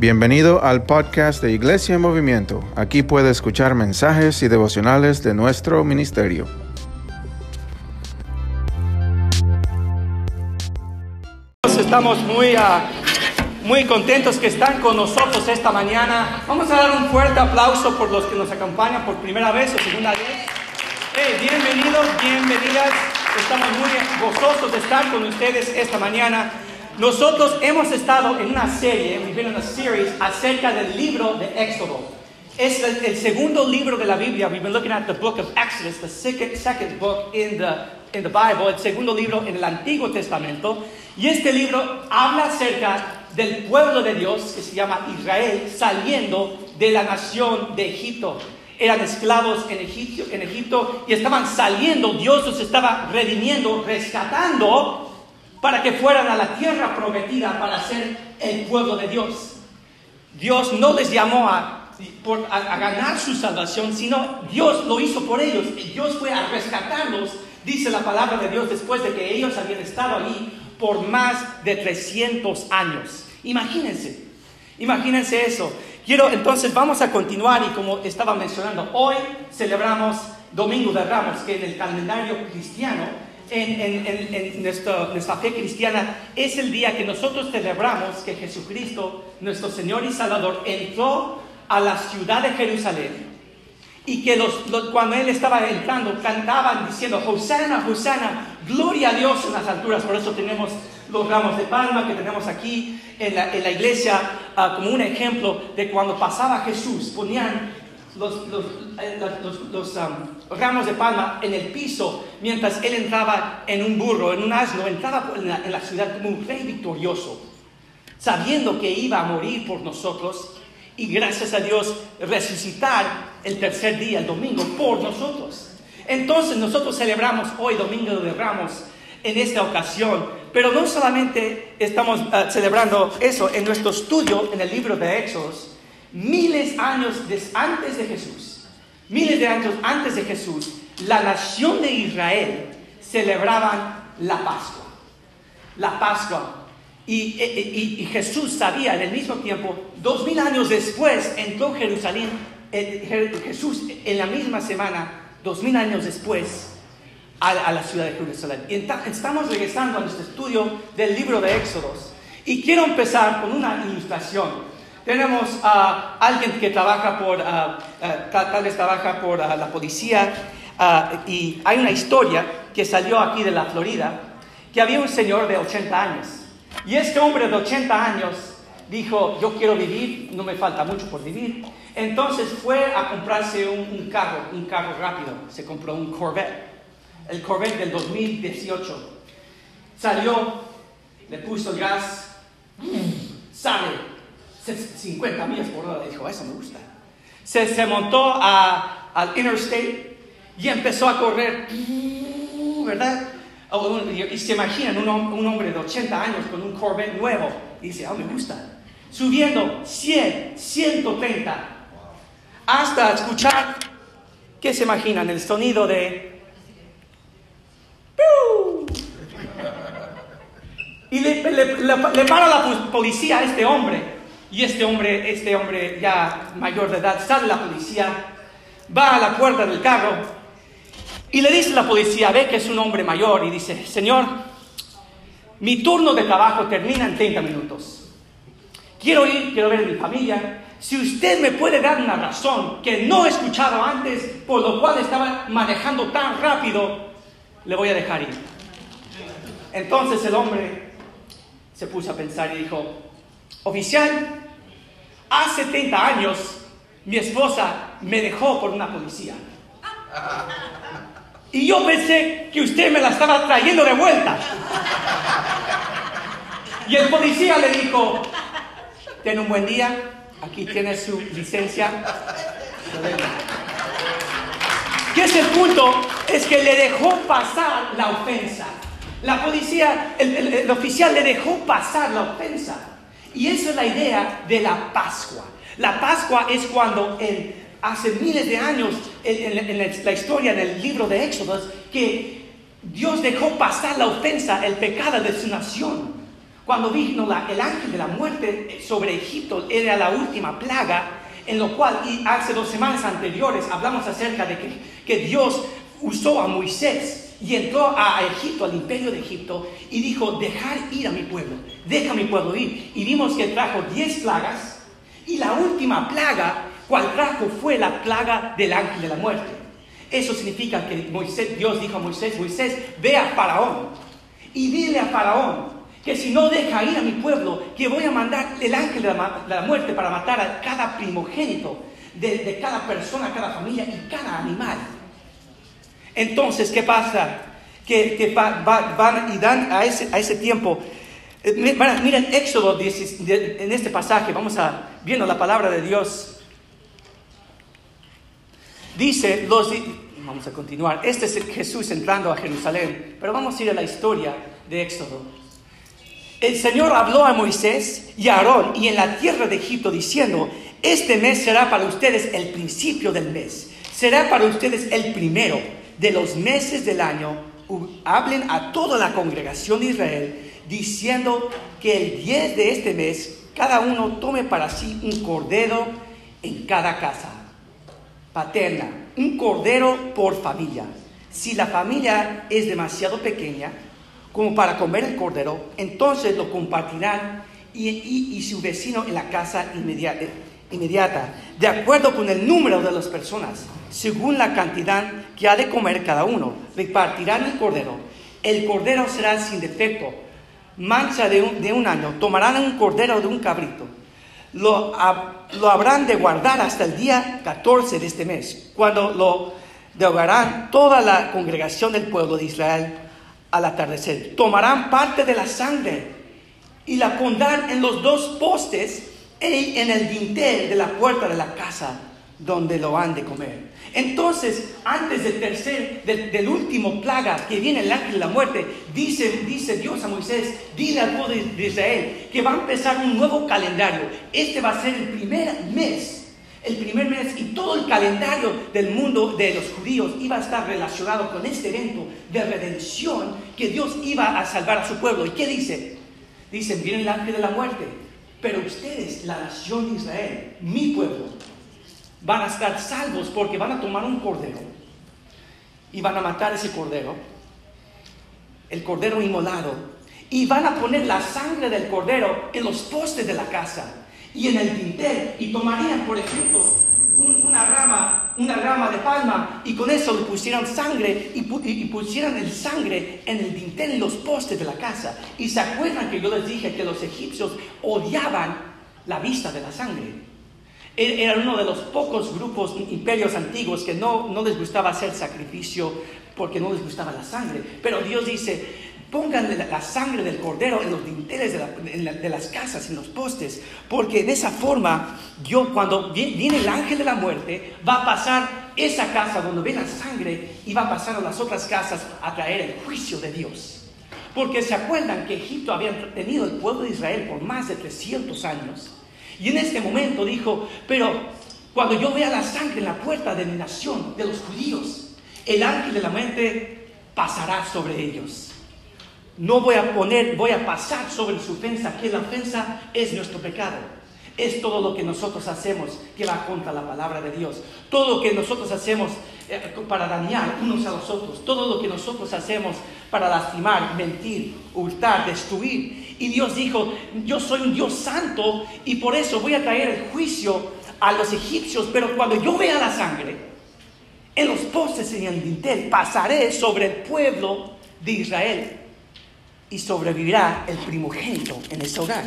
Bienvenido al podcast de Iglesia en Movimiento. Aquí puede escuchar mensajes y devocionales de nuestro ministerio. Estamos muy, ah, muy contentos que están con nosotros esta mañana. Vamos a dar un fuerte aplauso por los que nos acompañan por primera vez o segunda vez. Hey, bienvenidos, bienvenidas. Estamos muy gozosos de estar con ustedes esta mañana. Nosotros hemos estado en una serie, we've been in a series, acerca del libro de Éxodo. Es el, el, segundo libro de la Biblia. We've been looking at the book of Exodus, the second, second book in the, in the Bible, el segundo libro en el Antiguo Testamento. Y este libro habla acerca del pueblo de Dios que se llama Israel saliendo de la nación de Egipto. Eran esclavos en Egipto, en Egipto y estaban saliendo. Dios los estaba redimiendo, rescatando para que fueran a la tierra prometida para ser el pueblo de Dios. Dios no les llamó a, ganar su salvación, sino Dios lo hizo por ellos. Y Dios fue a rescatarlos, dice la palabra de Dios, después de que ellos habían estado allí por más de 300 años. Imagínense, imagínense eso. Quiero, entonces vamos a continuar y como estaba mencionando, hoy celebramos Domingo de Ramos, que en el calendario cristiano en, nuestra fe cristiana es el día que nosotros celebramos que Jesucristo, nuestro Señor y Salvador, entró a la ciudad de Jerusalén y que los, cuando Él estaba entrando cantaban diciendo, Hosanna, Hosanna, gloria a Dios en las alturas. Por eso tenemos los ramos de palma que tenemos aquí en la, iglesia uh, como un ejemplo de cuando pasaba Jesús, ponían los, los, los, los ramos de palma en el piso mientras él entraba en un burro, en un asno, entraba en la, ciudad como un rey victorioso, sabiendo que iba a morir por nosotros y gracias a Dios resucitar el tercer día, el domingo, por nosotros. Entonces nosotros celebramos hoy Domingo de Ramos en esta ocasión, pero no solamente estamos uh, celebrando eso en nuestro estudio en el libro de Éxodos, miles años antes de Jesús, miles de años antes de Jesús, la nación de Israel celebraban la Pascua. La Pascua. Y, y, y, Jesús sabía en el mismo tiempo, dos mil años después, entró Jerusalén, Jesús en la misma semana, dos mil años después, a, a, la ciudad de Jerusalén. Y estamos regresando a nuestro estudio del libro de Éxodos. Y quiero empezar con una ilustración. Tenemos a uh, alguien que trabaja por, uh, uh, tal, vez trabaja por la policía, y hay una historia que salió aquí de la Florida, que había un señor de 80 años. Y este hombre de 80 años dijo, yo quiero vivir, no me falta mucho por vivir. Entonces fue a comprarse un, un carro, un carro rápido. Se compró un Corvette, el Corvette del 2018. Salió, le puso el gas, sale 50 millas por hora. Dijo, eso me gusta. Se, se montó a, al Interstate y empezó a correr, ¿verdad? Y se imaginan un, un, hombre de 80 años con un Corvette nuevo. Y dice, oh, me gusta. Subiendo 100, 130, hasta escuchar, ¿qué se imaginan? El sonido de... Y le, le, le, le para la policía a este hombre. Y este hombre, este hombre ya mayor de edad, sale la policía, va a la puerta del carro y le dice a la policía, ve que es un hombre mayor y dice, señor, mi turno de trabajo termina en 30 minutos. Quiero ir, quiero ver a mi familia. Si usted me puede dar una razón que no he escuchado antes, por lo cual estaba manejando tan rápido, le voy a dejar ir. Entonces el hombre se puso a pensar y dijo, oficial, hace 70 años mi esposa me dejó por una policía. Y yo pensé que usted me la estaba trayendo de vuelta. Y el policía le dijo, ten un buen día, aquí tiene su licencia. ¿Qué es el punto? Es que le dejó pasar la ofensa. La policía, el, oficial le dejó pasar la ofensa. Y esa es la idea de la Pascua. La Pascua es cuando hace miles de años en, la historia, en el libro de Éxodos, que Dios dejó pasar la ofensa, el pecado de su nación. cuando vino el ángel de la muerte sobre Egipto, era la última plaga, en lo cual, hace dos semanas anteriores hablamos acerca de que Dios usó a Moisés y entró a Egipto, al imperio de Egipto, y dijo, dejar ir a mi pueblo, deja mi pueblo ir. Y vimos que trajo diez plagas, y la última plaga, cual trajo, fue la plaga del ángel de la muerte. Eso significa que Moisés, Dios dijo a Moisés, Moisés, ve a Faraón y dile a Faraón que si no deja ir a mi pueblo, que voy a mandar el ángel de la, muerte para matar a cada primogénito de, cada persona, cada familia y cada animal. Entonces, ¿qué pasa? Que, que va- va- van y dan a ese, a ese tiempo. Eh, Miren Éxodo 10, de- en este pasaje, vamos a viendo la palabra de Dios. Dice, los, vamos a continuar, este es Jesús entrando a Jerusalén, pero vamos a ir a la historia de Éxodo. El Señor habló a Moisés y a Aarón y en la tierra de Egipto diciendo, este mes será para ustedes el principio del mes, será para ustedes el primero de los meses del año. Hablen a toda la congregación de Israel diciendo que el 10 de este mes cada uno tome para sí un cordero en cada casa paterna, un cordero por familia. Si la familia es demasiado pequeña como para comer el cordero, entonces lo compartirán y, y- y su vecino en la casa inmediata, inmediata, de acuerdo con el número de las personas, según la cantidad que ha de comer cada uno. Repartirán el cordero. El cordero será sin defecto, mancha de un, año. Tomarán un cordero de un cabrito lo, lo habrán de guardar hasta el día 14 de este mes, cuando lo dehogarán toda la congregación del pueblo de Israel al atardecer. Tomarán parte de la sangre y la pondrán en los dos postes y en el dintel de la puerta de la casa donde lo han de comer. Entonces, antes del tercer, del, último plaga que viene el ángel de la muerte, dice, dice Dios a Moisés, dile al pueblo de de Israel que va a empezar un nuevo calendario. Este va a ser el primer mes, el primer mes y todo el calendario del mundo de los judíos iba a estar relacionado con este evento de redención que Dios iba a salvar a su pueblo. ¿Y qué dice? Dicen, viene el ángel de la muerte, pero ustedes, la nación de Israel, mi pueblo, van a estar salvos porque van a tomar un cordero y van a matar ese cordero, el cordero inmolado, y van a poner la sangre del cordero en los postes de la casa y en el dintel y tomarían, por ejemplo, un- una rama, una rama de palma y con eso le pusieran sangre y, y- y pusieran el sangre en el dintel en los postes de la casa. Y se acuerdan que yo les dije que los egipcios odiaban la vista de la sangre. Er- Era uno de los pocos grupos, imperios antiguos, que no, no les gustaba hacer sacrificio porque no les gustaba la sangre. Pero Dios dice, pónganle la, sangre del cordero en los dinteles de, las casas, en los postes, porque de esa forma, yo cuando vi- viene el ángel de la muerte, va a pasar esa casa donde ve la sangre y va a pasar a las otras casas a traer el juicio de Dios. Porque se acuerdan que Egipto había tenido el pueblo de Israel por más de 300 años. Y en este momento dijo, pero cuando yo vea la sangre en la puerta de mi nación, de los judíos, el ángel de la muerte pasará sobre ellos. No voy a poner, voy a pasar sobre su ofensa, que la ofensa es nuestro pecado. Es todo lo que nosotros hacemos que va contra la palabra de Dios. Todo lo que nosotros hacemos eh, para dañar unos a los otros. Todo lo que nosotros hacemos para lastimar, mentir, hurtar, destruir. Y Dios dijo, yo soy un Dios santo y por eso voy a traer el juicio a los egipcios. Pero cuando yo vea la sangre, en los postes y en el dintel, pasaré sobre el pueblo de Israel y sobrevivirá el primogénito en ese hogar.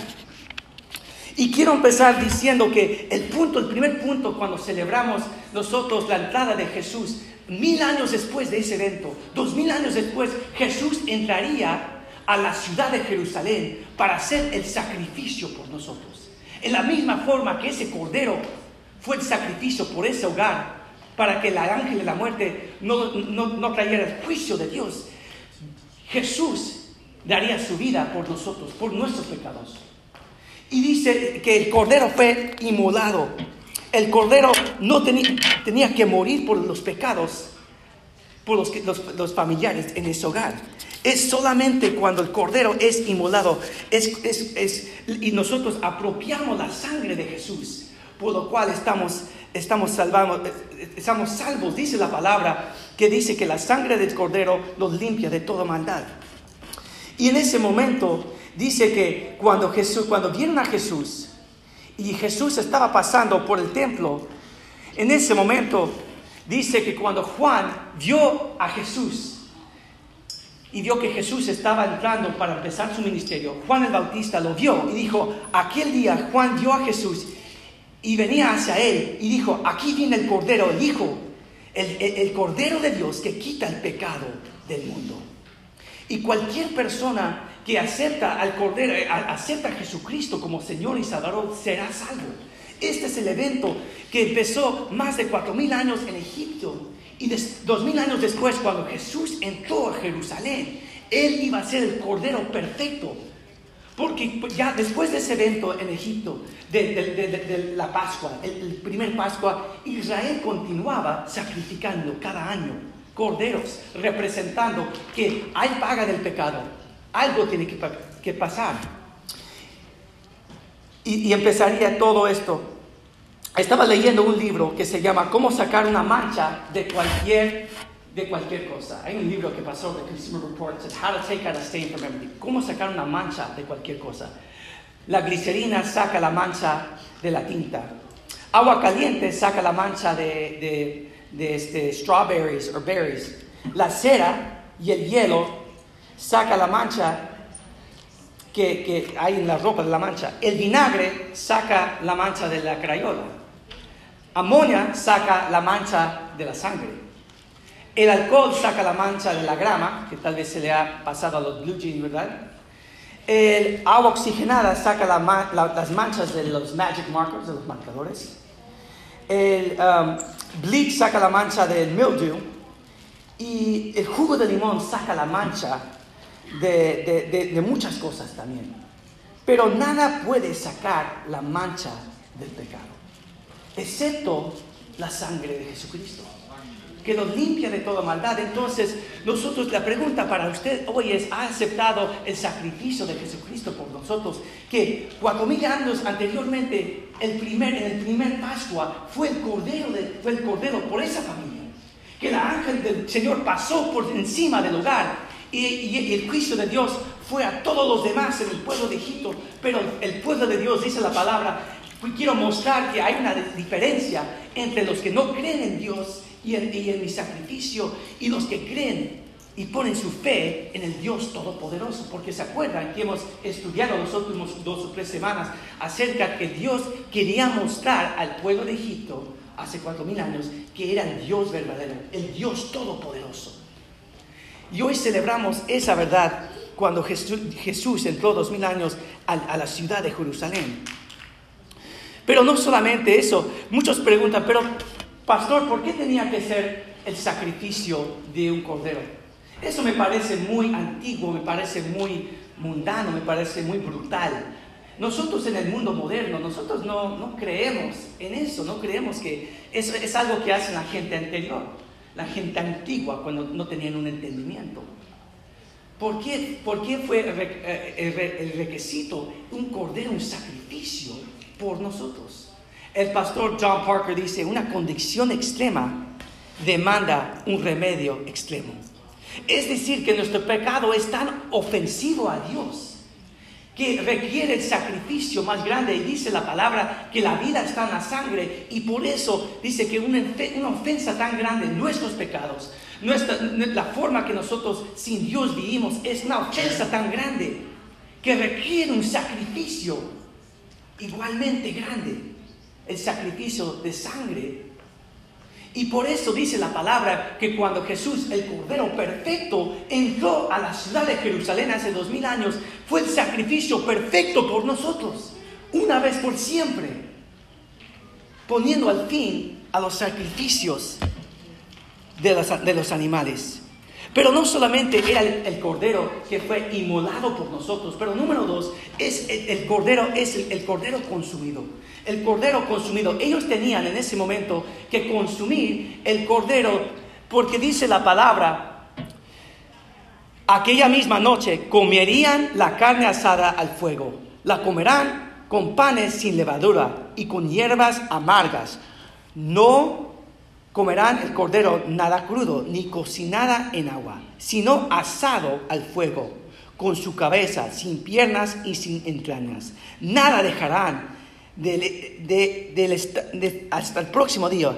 Y quiero empezar diciendo que el punto, el primer punto cuando celebramos nosotros la entrada de Jesús, mil años después de ese evento, dos mil años después, Jesús entraría a la ciudad de Jerusalén para hacer el sacrificio por nosotros. En la misma forma que ese cordero fue el sacrificio por ese hogar, para que el ángel de la muerte no, no, no trayera el juicio de Dios, Jesús daría su vida por nosotros, por nuestros pecados. Y dice que el cordero fue inmolado. El cordero no tenía, que morir por los pecados, por los, los- los familiares en ese hogar. Es solamente cuando el cordero es inmolado es, es- es- y nosotros apropiamos la sangre de Jesús, por lo cual estamos, estamos, salvamos, eh, estamos salvos. Dice la palabra que dice que la sangre del cordero los limpia de toda maldad. Y en ese momento dice que cuando Jesús, cuando vieron a Jesús y Jesús estaba pasando por el templo, en ese momento dice que cuando Juan vio a Jesús y vio que Jesús estaba entrando para empezar su ministerio, Juan el Bautista lo vio y dijo, aquel día Juan vio a Jesús y venía hacia él y dijo, aquí viene el Cordero, el Hijo, el, el- el Cordero de Dios que quita el pecado del mundo. Y cualquier persona que acepta al Cordero, eh, acepta a Jesucristo como Señor y Salvador, será salvo. Este es el evento que empezó más de cuatro mil años en Egipto y dos mil años después, cuando Jesús entró a Jerusalén, él iba a ser el Cordero perfecto. Porque ya después de ese evento en Egipto, de la Pascua, el, el primer Pascua, Israel continuaba sacrificando cada año corderos, representando que hay paga del pecado, algo tiene que, que pasar. Y, y empezaría todo esto. Estaba leyendo un libro que se llama Cómo sacar una mancha de cualquier, de cualquier cosa. Hay un libro que pasó de Consumer Reports, it's How to Take Out a Stain from Everything. Cómo sacar una mancha de cualquier cosa. La glicerina saca la mancha de la tinta. Agua caliente saca la mancha de, de, de, este, strawberries o berries. La cera y el hielo saca la mancha que, que hay en la ropa de la mancha. El vinagre saca la mancha de la crayola. Amonia saca la mancha de la sangre. El alcohol saca la mancha de la grama, que tal vez se le ha pasado a los blue jeans, ¿verdad? El agua oxigenada saca las manchas de los magic markers, de los marcadores. El um, bleach saca la mancha del mildew. Y el jugo de limón saca la mancha de, de- de- muchas cosas también. Pero nada puede sacar la mancha del pecado, excepto la sangre de Jesucristo, que nos limpia de toda maldad. Entonces, nosotros, la pregunta para usted hoy es, ¿ha aceptado el sacrificio de Jesucristo por nosotros? Que cuatro mil años anteriormente, el primer, en el primer Pascua, fue el cordero, de- fue el cordero por esa familia que el ángel del Señor pasó por encima del hogar y, y el juicio de Dios fue a todos los demás en el pueblo de Egipto, pero el pueblo de Dios, dice la palabra, y quiero mostrar que hay una diferencia entre los que no creen en Dios y en, y en mi sacrificio y los que creen y ponen su fe en el Dios Todopoderoso, porque se acuerdan que hemos estudiado los últimos dos o tres semanas acerca que Dios quería mostrar al pueblo de Egipto hace cuatro mil años que era el Dios verdadero, el Dios Todopoderoso. Y hoy celebramos esa verdad cuando Jesús, entró dos mil años a, a la ciudad de Jerusalén. Pero no solamente eso, muchos preguntan, pero pastor, ¿por qué tenía que ser el sacrificio de un cordero? Eso me parece muy antiguo, me parece muy mundano, me parece muy brutal. Nosotros en el mundo moderno, nosotros no, no creemos en eso, no creemos que eso es algo que hace la gente anterior, la gente antigua cuando no tenían un entendimiento. ¿Por qué, por qué fue eh, el requisito un cordero, un sacrificio por nosotros? El pastor John Parker dice, una condición extrema demanda un remedio extremo. Es decir, que nuestro pecado es tan ofensivo a Dios que requiere el sacrificio más grande. Y dice la palabra que la vida está en la sangre. Y por eso dice que una, ofensa tan grande, nuestros pecados, nuestra, la forma que nosotros sin Dios vivimos, es una ofensa tan grande que requiere un sacrificio igualmente grande. El sacrificio de sangre y por eso dice la palabra que cuando Jesús, el Cordero Perfecto, entró a la ciudad de Jerusalén hace dos mil años, fue el sacrificio perfecto por nosotros, una vez por siempre, poniendo al fin a los sacrificios de los, animales. Pero no solamente era el, cordero que fue inmolado por nosotros, pero número dos, es el, cordero es el cordero consumido. El cordero consumido. Ellos tenían en ese momento que consumir el cordero Porque dice la palabra, aquella misma noche comerían la carne asada al fuego, la comerán con panes sin levadura y con hierbas amargas. No comerán el cordero nada crudo, ni cocinada en agua, sino asado al fuego, con su cabeza, sin piernas y sin entrañas. Nada dejarán hasta el próximo día.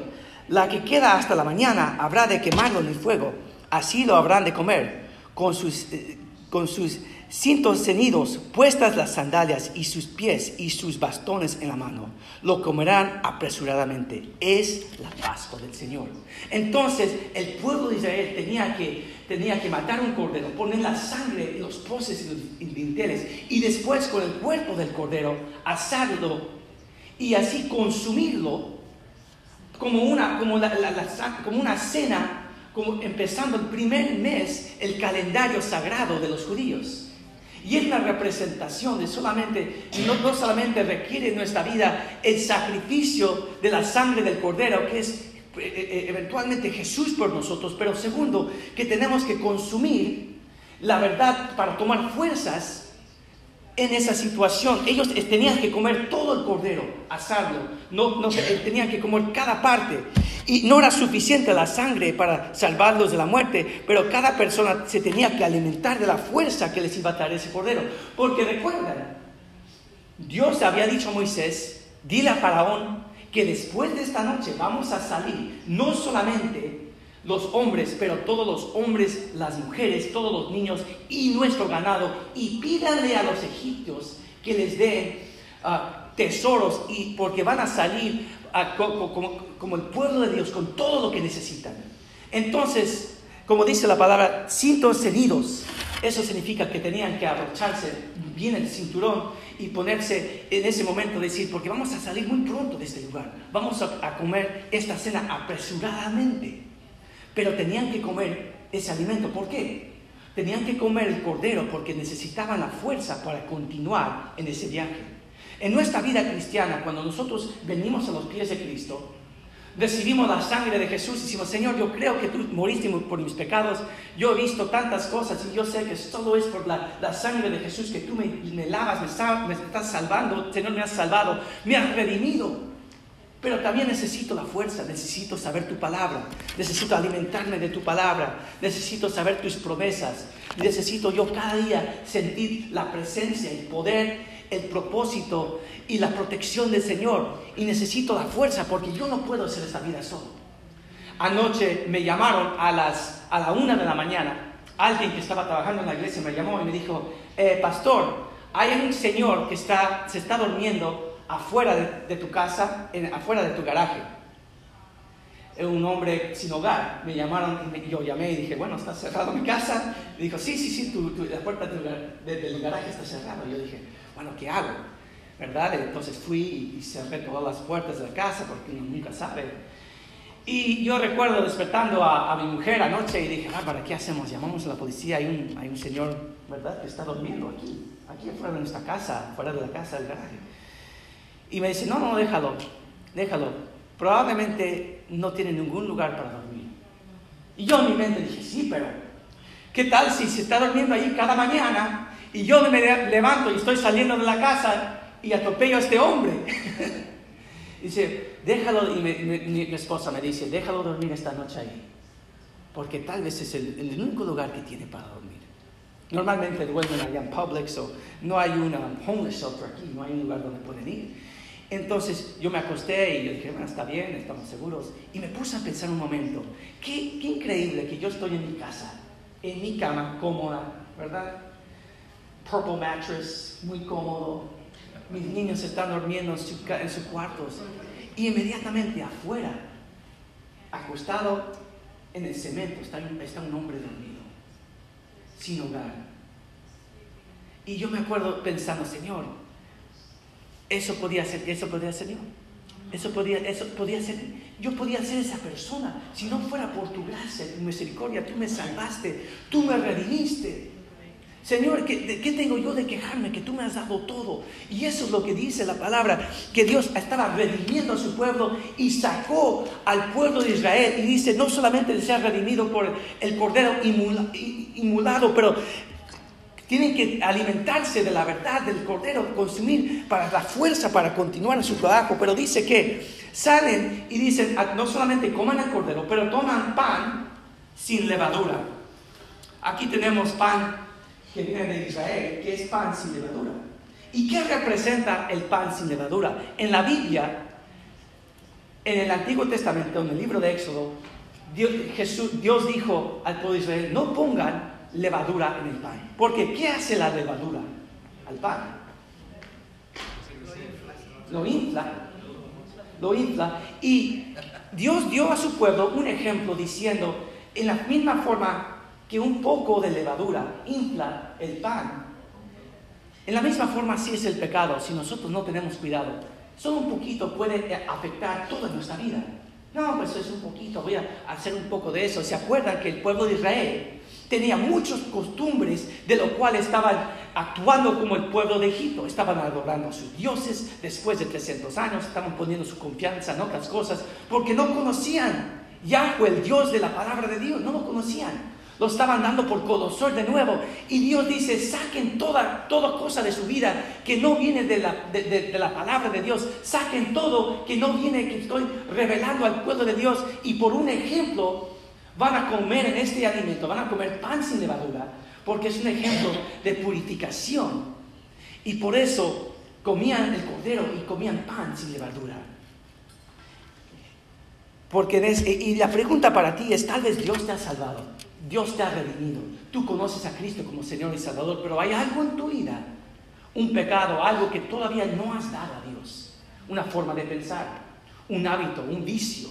La que queda hasta la mañana habrá de quemarlo en el fuego. Así lo habrán de comer, con sus, eh, con sus cintos ceñidos, puestas las sandalias y sus pies y sus bastones en la mano. Lo comerán apresuradamente. Es la Pascua del Señor. Entonces el pueblo de Israel tenía que, tenía que matar un cordero, poner la sangre en los poses y los dinteles y después con el cuerpo del cordero asarlo y así consumirlo como una, como como una cena, como empezando el primer mes, el calendario sagrado de los judíos. Y es la representación de solamente, no, no solamente requiere en nuestra vida el sacrificio de la sangre del cordero, que es eh, eh, eventualmente Jesús por nosotros, pero segundo, que tenemos que consumir la verdad para tomar fuerzas en esa situación. Ellos tenían que comer todo el cordero, asarlo, no, no, tenían que comer cada parte. Y no era suficiente la sangre para salvarlos de la muerte, pero cada persona se tenía que alimentar de la fuerza que les iba a dar ese cordero. Porque recuerdan, Dios había dicho a Moisés, dile a Faraón que después de esta noche vamos a salir, no solamente los hombres, pero todos los hombres, las mujeres, todos los niños y nuestro ganado, y pídanle a los egipcios que les den ah, tesoros, y porque van a salir ah, como, el pueblo de Dios con todo lo que necesitan. Entonces, como dice la palabra, cintos cedidos, eso significa que tenían que abrocharse bien el cinturón y ponerse en ese momento, decir, porque vamos a salir muy pronto de este lugar, vamos a comer esta cena apresuradamente. Pero tenían que comer ese alimento. ¿Por qué? Tenían que comer el cordero porque necesitaban la fuerza para continuar en ese viaje. En nuestra vida cristiana, cuando nosotros venimos a los pies de Cristo, recibimos la sangre de Jesús y decimos, Señor, yo creo que tú moriste por mis pecados, yo he visto tantas cosas y yo sé que todo es por la, sangre de Jesús que tú me, lavas, me, me estás salvando, Señor, me has salvado, me has redimido. Pero también necesito la fuerza, necesito saber tu palabra, necesito alimentarme de tu palabra, necesito saber tus promesas, necesito yo cada día sentir la presencia, el poder, el propósito y la protección del Señor. Y necesito la fuerza porque yo no puedo hacer esta vida solo. Anoche me llamaron a, las, a la una de la mañana. Alguien que estaba trabajando en la iglesia me llamó y me dijo, eh, pastor, hay un señor que está, se está durmiendo afuera de, tu casa, en, afuera de tu garaje. Un hombre sin hogar. Me llamaron y yo llamé y dije, bueno, está cerrado mi casa. Y dijo, sí, sí, sí, la puerta del garaje está cerrada. Yo dije, bueno, ¿qué hago? ¿Verdad? Entonces fui y cerré todas las puertas de la casa porque uno nunca sabe. Y yo recuerdo despertando a, mi mujer anoche y dije, ¿para ¿qué hacemos? Llamamos a la policía, hay un, hay un señor, ¿verdad?, que está durmiendo aquí, aquí afuera de nuestra casa, fuera de la casa del garaje. Y me dice, no, no, déjalo, déjalo. Probablemente no tiene ningún lugar para dormir. Y yo en mi mente dije, sí, pero ¿qué tal si se está durmiendo ahí cada mañana y yo me levanto y estoy saliendo de la casa y atropello a este hombre? dice, déjalo, y mi, esposa me dice, déjalo dormir esta noche ahí, porque tal vez es el, el único lugar que tiene para dormir. Normalmente duermen allá en Publix o no hay una homeless shelter aquí, no hay un lugar donde pueden ir. Entonces yo me acosté y yo dije, bueno, está bien, estamos seguros. Y me puse a pensar un momento, qué, increíble que yo estoy en mi casa, en mi cama cómoda, ¿verdad? Purple mattress, muy cómodo. Mis niños están durmiendo en, sus cuartos. Y inmediatamente afuera, acostado en el cemento, está un hombre dormido, sin hogar. Y yo me acuerdo pensando, Señor, eso podía ser, eso podía ser yo. Eso podía, eso podía ser, yo podía ser esa persona. Si no fuera por tu gracia, tu misericordia, tú me salvaste, tú me redimiste. Señor, ¿qué, ¿qué, tengo yo de quejarme? Que tú me has dado todo. Y eso es lo que dice la palabra, que Dios estaba redimiendo a su pueblo y sacó al pueblo de Israel. Y dice, no solamente se ha redimido por el cordero inmulado, pero tienen que alimentarse de la verdad del cordero, consumir para la fuerza para continuar en su trabajo. Pero dice que salen y dicen, ah, no solamente coman el cordero, pero toman pan sin levadura. Aquí tenemos pan que viene de Israel, que es pan sin levadura. ¿Y qué representa el pan sin levadura? En la Biblia, en el Antiguo Testamento, en el libro de Éxodo, Dios, Jesús, Dios dijo al pueblo de Israel, no pongan levadura en el pan. Porque ¿qué hace la levadura al pan? Lo infla. Lo infla. Y Dios dio a su pueblo un ejemplo diciendo, en la misma forma que un poco de levadura infla el pan. En la misma forma así es el pecado, si nosotros no tenemos cuidado. Solo un poquito puede afectar toda nuestra vida. No, pues es un poquito, voy a hacer un poco de eso. ¿Se acuerdan que el pueblo de Israel tenía muchas costumbres de lo cual estaban actuando como el pueblo de Egipto? Estaban adorando a sus dioses después de 300 años, estaban poniendo su confianza en otras cosas porque no conocían Yahweh, el Dios de la palabra de Dios, no lo conocían. Lo estaban dando por colosor de nuevo. Y Dios dice, saquen toda, toda cosa de su vida que no viene de la, de, la palabra de Dios. Saquen todo que no viene, que estoy revelando al pueblo de Dios. Y por un ejemplo, van a comer en este alimento, van a comer pan sin levadura, porque es un ejemplo de purificación. Y por eso comían el cordero y comían pan sin levadura. Porque y la pregunta para ti es, tal vez Dios te ha salvado. Dios te ha redimido. Tú conoces a Cristo como Señor y Salvador, pero hay algo en tu vida, un pecado, algo que todavía no has dado a Dios. Una forma de pensar, un hábito, un vicio.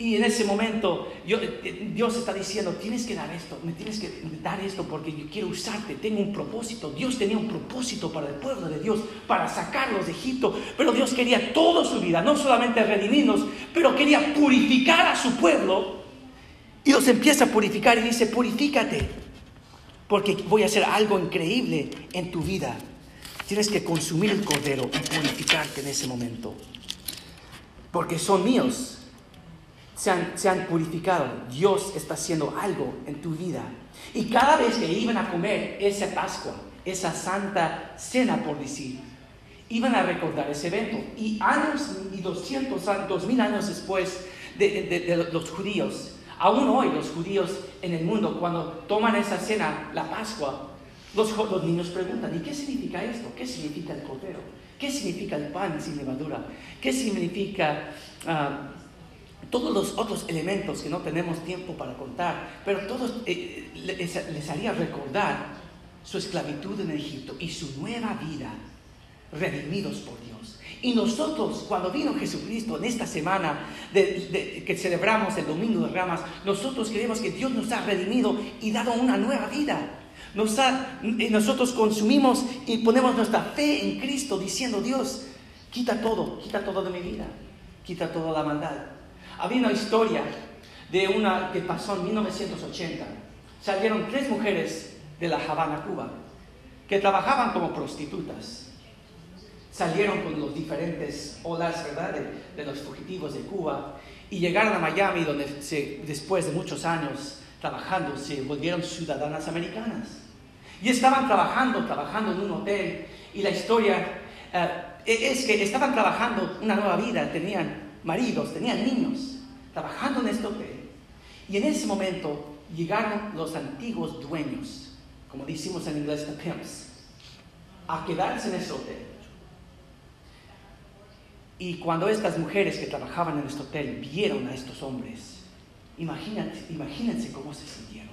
Y en ese momento eh, Dios está diciendo, tienes que dar esto, me tienes que dar esto porque yo quiero usarte, tengo un propósito. Dios tenía un propósito para el pueblo de Dios, para sacarlos de Egipto, pero Dios quería toda su vida, no solamente redimirnos, pero quería purificar a su pueblo y los empieza a purificar y dice, purifícate, porque voy a hacer algo increíble en tu vida. Tienes que consumir el cordero y purificarte en ese momento. Porque son míos. Se han, se han, purificado. Dios está haciendo algo en tu vida. Y cada vez que iban a comer esa Pascua, esa santa cena, por decir, iban a recordar ese evento. Y años y 200, 2000 años después de, de los judíos, Aún hoy los judíos en el mundo, cuando toman esa cena, la Pascua, los, los niños preguntan, ¿y qué significa esto? ¿Qué significa el cordero? ¿Qué significa el pan sin levadura? ¿Qué significa ah, todos los otros elementos que no tenemos tiempo para contar? Pero todos eh, les, les haría recordar su esclavitud en Egipto y su nueva vida redimidos por Dios. Y nosotros, cuando vino Jesucristo en esta semana que celebramos el Domingo de Ramas, nosotros creemos que Dios nos ha redimido y dado una nueva vida. Nos nosotros consumimos y ponemos nuestra fe en Cristo diciendo, Dios, quita todo, quita todo de mi vida, quita toda la maldad. Había una historia de una que pasó en 1980. Salieron tres mujeres de La Habana, Cuba, que trabajaban como prostitutas salieron con los diferentes olas, ¿verdad?, de, los fugitivos de Cuba y llegaron a Miami, donde después de muchos años trabajando se volvieron ciudadanas americanas. Y estaban trabajando, trabajando en un hotel y la historia eh, es que estaban trabajando una nueva vida, tenían maridos, tenían niños, trabajando en este hotel. Y en ese momento llegaron los antiguos dueños, como decimos en inglés, the pimps, a quedarse en ese hotel y cuando estas mujeres que trabajaban en este hotel vieron a estos hombres, imagínense cómo se sintieron.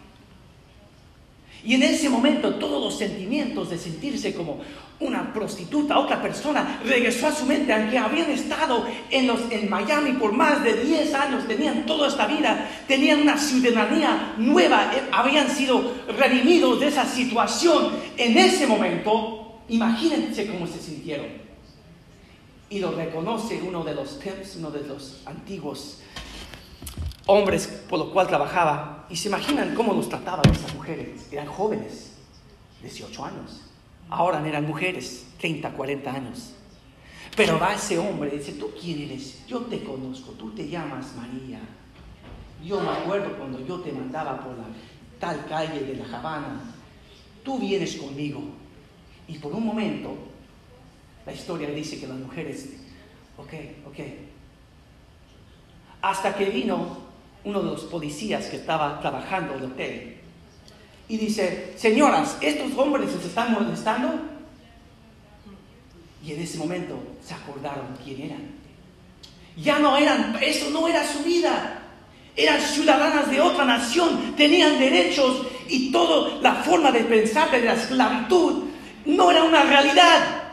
Y en ese momento todos los sentimientos de sentirse como una prostituta, otra persona, regresó a su mente, aunque habían estado en, los, en Miami por más de 10 años, tenían toda esta vida, tenían una ciudadanía nueva, eh, habían sido redimidos de esa situación. En ese momento, imagínense cómo se sintieron y lo reconoce uno de los temps, uno de los antiguos hombres por los cuales trabajaba. Y se imaginan cómo los trataban esas mujeres. Eran jóvenes, 18 años. Ahora eran mujeres, 30, 40 años. Pero va ese hombre y dice, ¿tú quién eres? Yo te conozco, tú te llamas María. Yo me acuerdo cuando yo te mandaba por la tal calle de la Habana. Tú vienes conmigo. Y por un momento, la historia dice que las mujeres, ok, ok. Hasta que vino uno de los policías que estaba trabajando en el hotel y dice, señoras, ¿estos hombres se están molestando? Y en ese momento se acordaron quién eran. Ya no eran, eso no era su vida. Eran ciudadanas de otra nación, tenían derechos y toda la forma de pensar de la esclavitud no era una realidad.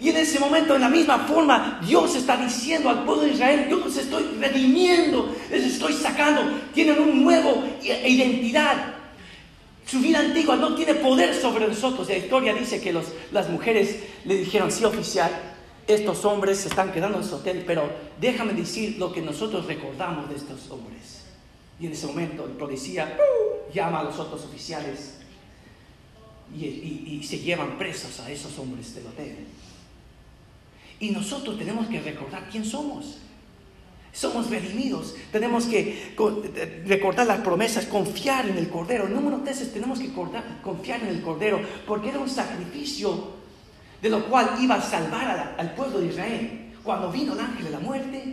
Y en ese momento, en la misma forma, Dios está diciendo al pueblo de Israel, yo los estoy redimiendo, les estoy sacando, tienen un nuevo identidad. Su vida antigua no tiene poder sobre nosotros. La historia dice que las mujeres le dijeron, sí, oficial, estos hombres se están quedando en su hotel, pero déjame decir lo que nosotros recordamos de estos hombres. Y en ese momento el policía llama a los otros oficiales y, se llevan presos a esos hombres del hotel. Y nosotros tenemos que recordar quién somos. Somos redimidos. Tenemos que recordar las promesas, confiar en el Cordero. Número tres, tenemos que confiar en el Cordero porque era un sacrificio de lo cual iba a salvar al pueblo de Israel. Cuando vino el ángel de la muerte,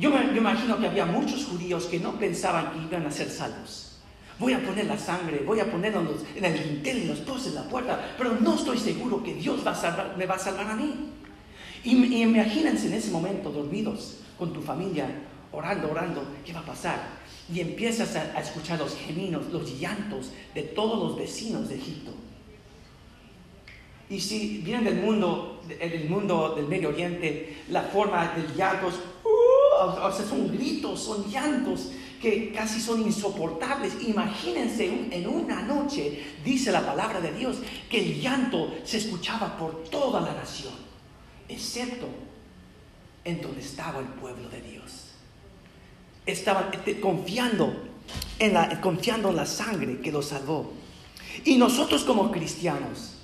yo me imagino que había muchos judíos que no pensaban que iban a ser salvos. Voy a poner la sangre, voy a ponerlo en el dintel, en los postes, en la puerta, pero no estoy seguro que Dios va a salvar, me va a salvar a mí. Y, imagínense en ese momento dormidos con tu familia, orando, orando, ¿qué va a pasar? Y empiezas a, escuchar los geminos, los llantos de todos los vecinos de Egipto. Y si vienen del mundo, del mundo del Medio Oriente, la forma del llantos, uh, o sea, son gritos, son llantos que casi son insoportables. Imagínense en una noche, dice la palabra de Dios, que el llanto se escuchaba por toda la nación, excepto en donde estaba el pueblo de Dios. Estaban este, confiando en la, confiando en la sangre que los salvó. Y nosotros como cristianos,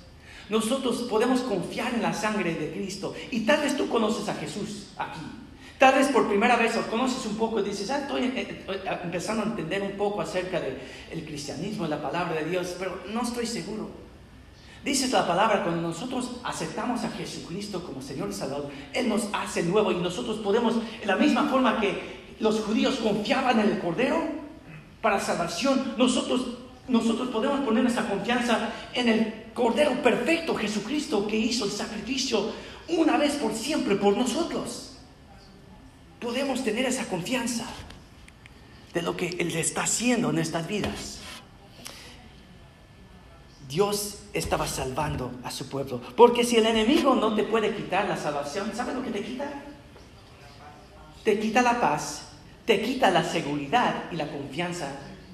nosotros podemos confiar en la sangre de Cristo. Y tal vez tú conoces a Jesús aquí. Tal vez por primera vez o conoces un poco y dices, ah, estoy eh, eh, empezando a entender un poco acerca del cristianismo, la palabra de Dios, pero no estoy seguro. Dices la palabra, cuando nosotros aceptamos a Jesucristo como Señor y Salvador, Él nos hace nuevo y nosotros podemos, en la misma forma que los judíos confiaban en el Cordero para salvación, nosotros, nosotros podemos poner nuestra confianza en el Cordero perfecto, Jesucristo, que hizo el sacrificio una vez por siempre por nosotros podemos tener esa confianza de lo que Él está haciendo en nuestras vidas. Dios estaba salvando a su pueblo. Porque si el enemigo no te puede quitar la salvación, ¿sabes lo que te quita? Te quita la paz, te quita la seguridad y la confianza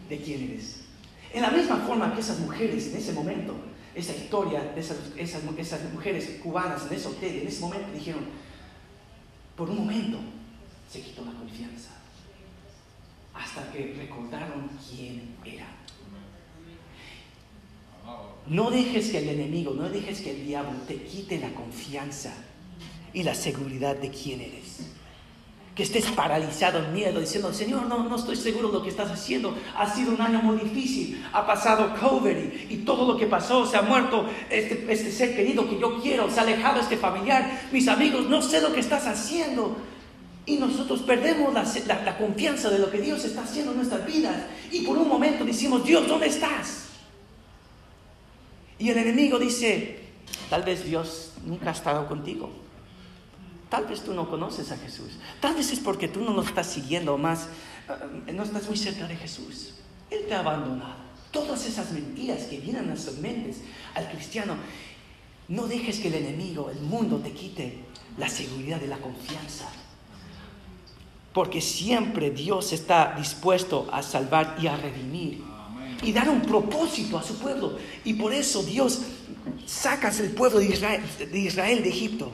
de quién eres. En la misma forma que esas mujeres en ese momento, esa historia de esas, esas, mujeres cubanas en ese hotel, en ese momento dijeron, por un momento se quitó la confianza hasta que recordaron quién era. No dejes que el enemigo, no dejes que el diablo te quite la confianza y la seguridad de quién eres. Que estés paralizado en miedo, diciendo, Señor, no, no estoy seguro de lo que estás haciendo. Ha sido un año muy difícil. Ha pasado COVID y, todo lo que pasó. Se ha muerto este, este ser querido que yo quiero. Se ha alejado este familiar. Mis amigos, no sé lo que estás haciendo. Y nosotros perdemos la, confianza de lo que Dios está haciendo en nuestras vidas. Y por un momento decimos, Dios, ¿dónde estás? Y el enemigo dice, tal vez Dios nunca ha estado contigo. Tal vez tú no conoces a Jesús. Tal vez es porque tú no lo estás siguiendo más, eh, no estás muy cerca de Jesús. Él te ha abandonado. Todas esas mentiras que vienen a nuestras mentes al cristiano, no dejes que el enemigo, el mundo, te quite la seguridad de la confianza porque siempre Dios está dispuesto a salvar y a redimir y dar un propósito a su pueblo. Y por eso Dios saca el pueblo de Israel, de Israel de Egipto,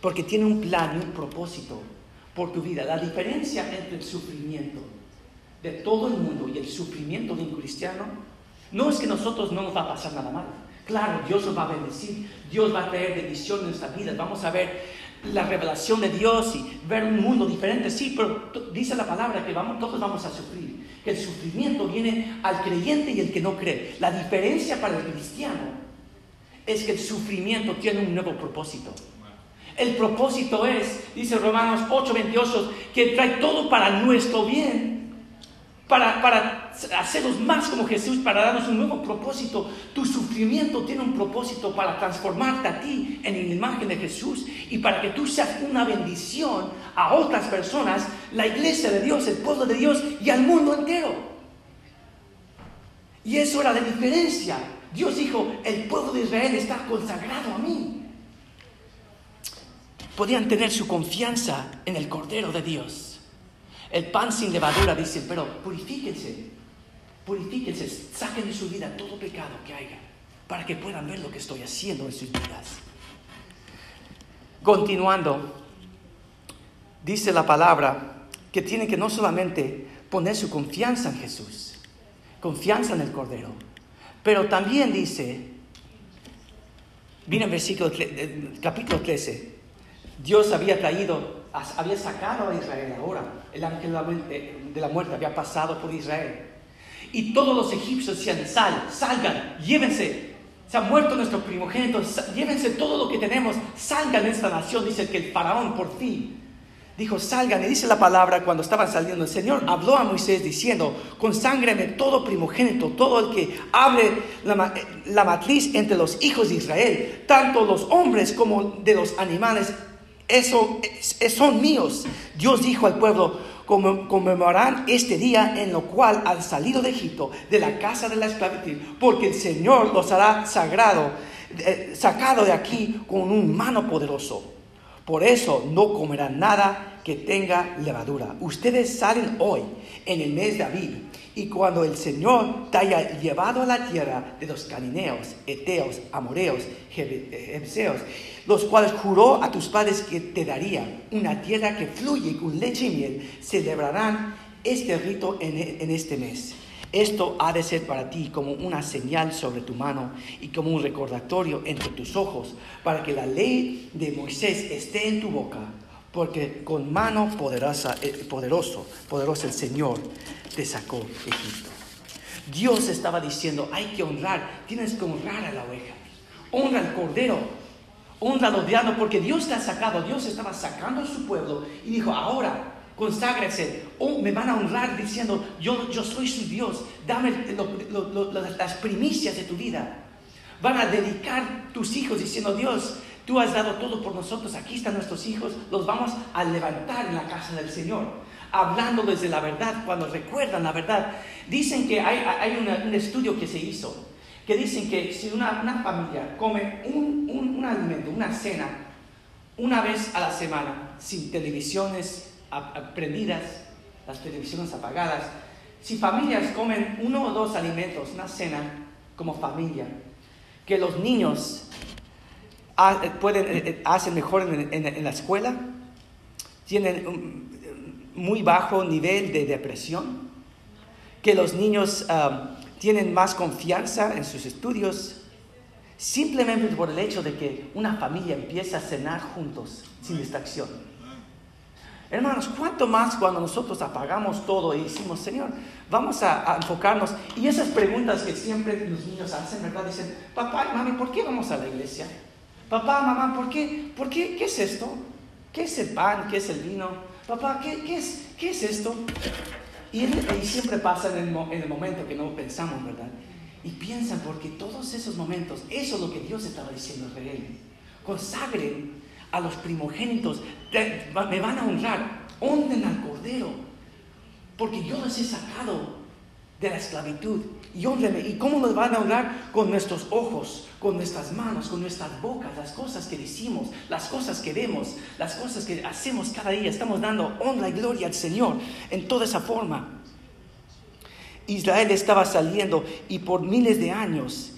porque tiene un plan y un propósito por tu vida. La diferencia entre el sufrimiento de todo el mundo y el sufrimiento de un cristiano No es que nosotros no nos va a pasar nada mal. Claro, Dios nos va a bendecir, Dios va a traer bendición en nuestras vidas. Vamos a ver la revelación de Dios y ver un mundo diferente. Sí, pero dice la palabra que vamos, todos vamos a sufrir. Que el sufrimiento viene al creyente y el que no cree. La diferencia para el cristiano es que el sufrimiento tiene un nuevo propósito. El propósito es, dice Romanos 8:28, que trae todo para nuestro bien, para, para hacernos más como Jesús, para darnos un nuevo propósito. Tu sufrimiento tiene un propósito para transformarte a ti en la imagen de Jesús y para que tú seas una bendición a otras personas, la iglesia de Dios, el pueblo de Dios y al mundo entero. Y eso era la diferencia Dios dijo, el pueblo de Israel está consagrado a mí. Podían tener su confianza en el Cordero de Dios. El pan sin levadura dice, pero purifíquense, purifíquense, saquen de su vida todo pecado que haya, para que puedan ver lo que estoy haciendo en sus vidas. Continuando, dice la palabra que tienen que no solamente poner su confianza en Jesús, confianza en el Cordero, pero también dice, viene el versículo, capítulo 13, Dios había traído, había sacado a Israel ahora, el ángel de la muerte había pasado por Israel. Y todos los egipcios decían, sal, salgan, llévense, se han muerto nuestros primogénitos, llévense todo lo que tenemos, salgan de esta nación, dice que el faraón por fin dijo, salgan, y dice la palabra cuando estaban saliendo, el Señor habló a Moisés diciendo, conságreme todo primogénito, todo el que abre la, la, matriz entre los hijos de Israel, tanto los hombres como de los animales, eso son míos. Dios dijo al pueblo, conmemorarán este día en lo cual han salido de Egipto, de la casa de la esclavitud, porque el Señor los hará sagrado, eh, sacado de aquí con un mano poderoso. Por eso no comerán nada que tenga levadura. Ustedes salen hoy en el mes de Aviv y cuando el Señor te haya llevado a la tierra de los canineos, eteos, amoreos, jebuseos, los cuales juró a tus padres que te daría una tierra que fluye con leche y miel, celebrarán este rito en este mes. Esto ha de ser para ti como una señal sobre tu mano y como un recordatorio entre tus ojos, para que la ley de Moisés esté en tu boca, porque con mano poderosa, eh, poderoso, poderoso el Señor te sacó de Egipto. Dios estaba diciendo, hay que honrar, tienes que honrar a la oveja, honra al cordero, honra al diablo, porque Dios te ha sacado, Dios estaba sacando a su pueblo y dijo, ahora conságrese, o me van a honrar diciendo, yo, yo soy su Dios, dame las primicias de tu vida. Van a dedicar tus hijos diciendo, Dios, tú has dado todo por nosotros, aquí están nuestros hijos, los vamos a levantar en la casa del Señor, hablándoles de la verdad, cuando recuerdan la verdad. Dicen que hay, un estudio que se hizo, que dicen que si una, familia come un, un alimento, una cena, una vez a la semana, sin televisiones, prendidas, las televisiones apagadas. Si familias comen uno o dos alimentos, una cena como familia, que los niños pueden, eh, eh, hacen mejor en, la escuela, tienen muy bajo nivel de depresión, que los niños tienen más confianza en sus estudios, simplemente por el hecho de que una familia empieza a cenar juntos sin distracción. Hermanos, ¿cuánto más cuando nosotros apagamos todo y decimos, Señor, vamos a, enfocarnos? Y esas preguntas que siempre los niños hacen, ¿verdad? Dicen, papá, mami, ¿por qué vamos a la iglesia? Papá, mamá, ¿por qué? ¿Por qué? ¿Qué es esto? ¿Qué es el pan? ¿Qué es el vino? Papá, ¿qué, qué, es, qué es esto? Y, siempre pasa en el, en el momento que no pensamos, ¿verdad? Y piensan porque todos esos momentos, eso es lo que Dios estaba diciendo a Israel. Consagren a los primogénitos, me van a honrar, honren al Cordero, porque yo los he sacado de la esclavitud. Y. ¿Y cómo nos van a honrar? Con nuestros ojos, con nuestras manos, con nuestras bocas, las cosas que decimos, las cosas que vemos, las cosas que hacemos cada día. Estamos dando honra y gloria al Señor en toda esa forma. Israel estaba saliendo y por miles de años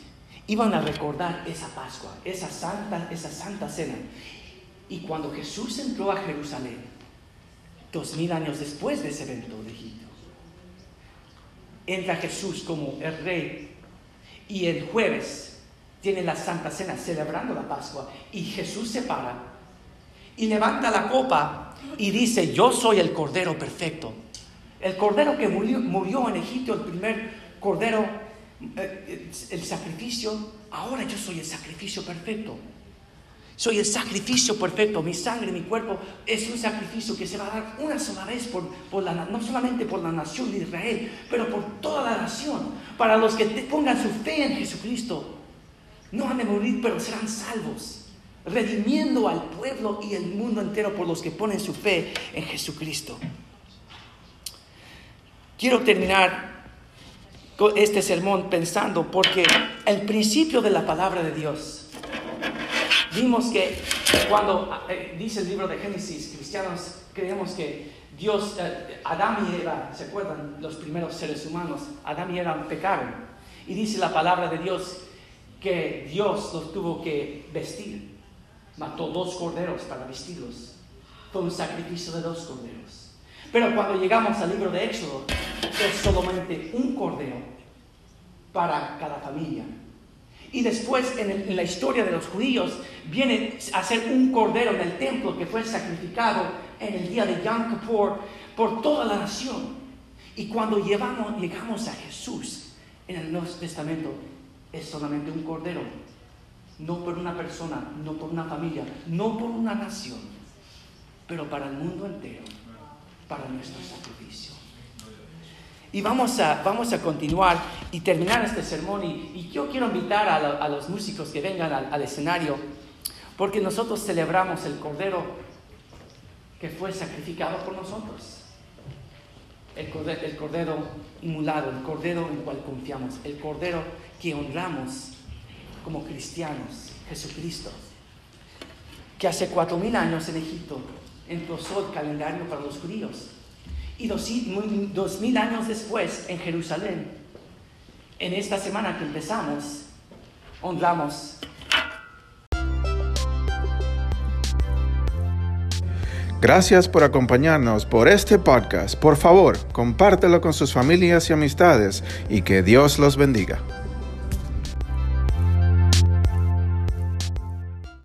iban a recordar esa Pascua, esa santa, esa santa cena. Y cuando Jesús entró a Jerusalén, dos mil años después de ese evento de Egipto, entra Jesús como el rey Y el jueves tiene la Santa Cena celebrando la Pascua. Y Jesús se para y levanta la copa y dice, yo soy el Cordero perfecto. El Cordero que murió, en Egipto, el primer Cordero, eh, el sacrificio, ahora yo soy el sacrificio perfecto. Soy el sacrificio perfecto, mi sangre, mi cuerpo es un sacrificio que se va a dar una sola vez, por, por la, no solamente por la nación de Israel, pero por toda la nación, para los que pongan su fe en Jesucristo. No han de morir, pero serán salvos, redimiendo al pueblo y el mundo entero por los que ponen su fe en Jesucristo. Quiero terminar este sermón pensando, porque el principio de la palabra de Dios, Vimos que cuando eh, dice el libro de Génesis, cristianos creemos que Dios, eh, Adán y Eva, ¿se acuerdan? Los primeros seres humanos, Adán y Eva pecaron. Y dice la palabra de Dios que Dios los tuvo que vestir. Mató dos corderos para vestirlos. Fue un sacrificio de dos corderos. Pero cuando llegamos al libro de Éxodo, es solamente un cordero para cada familia. Y después en, la historia de los judíos viene a ser un cordero en el templo que fue sacrificado en el día de Yom Kippur por toda la nación. Y cuando llegamos a Jesús en el Nuevo Testamento, es solamente un cordero. No por una persona, no por una familia, no por una nación, pero para el mundo entero, para nuestro sacrificio. Y vamos a, vamos a continuar y terminar este sermón. Y, yo quiero invitar a, los músicos que vengan al, escenario, porque nosotros celebramos el Cordero que fue sacrificado por nosotros. El cordero, el cordero inmulado, el Cordero en el cual confiamos, el Cordero que honramos como cristianos, Jesucristo, que hace cuatro mil años en Egipto empezó el calendario para los judíos y dos, mil años después, en Jerusalén, en esta semana que empezamos, honramos Gracias por acompañarnos por este podcast. Por favor, compártelo con sus familias y amistades y que Dios los bendiga.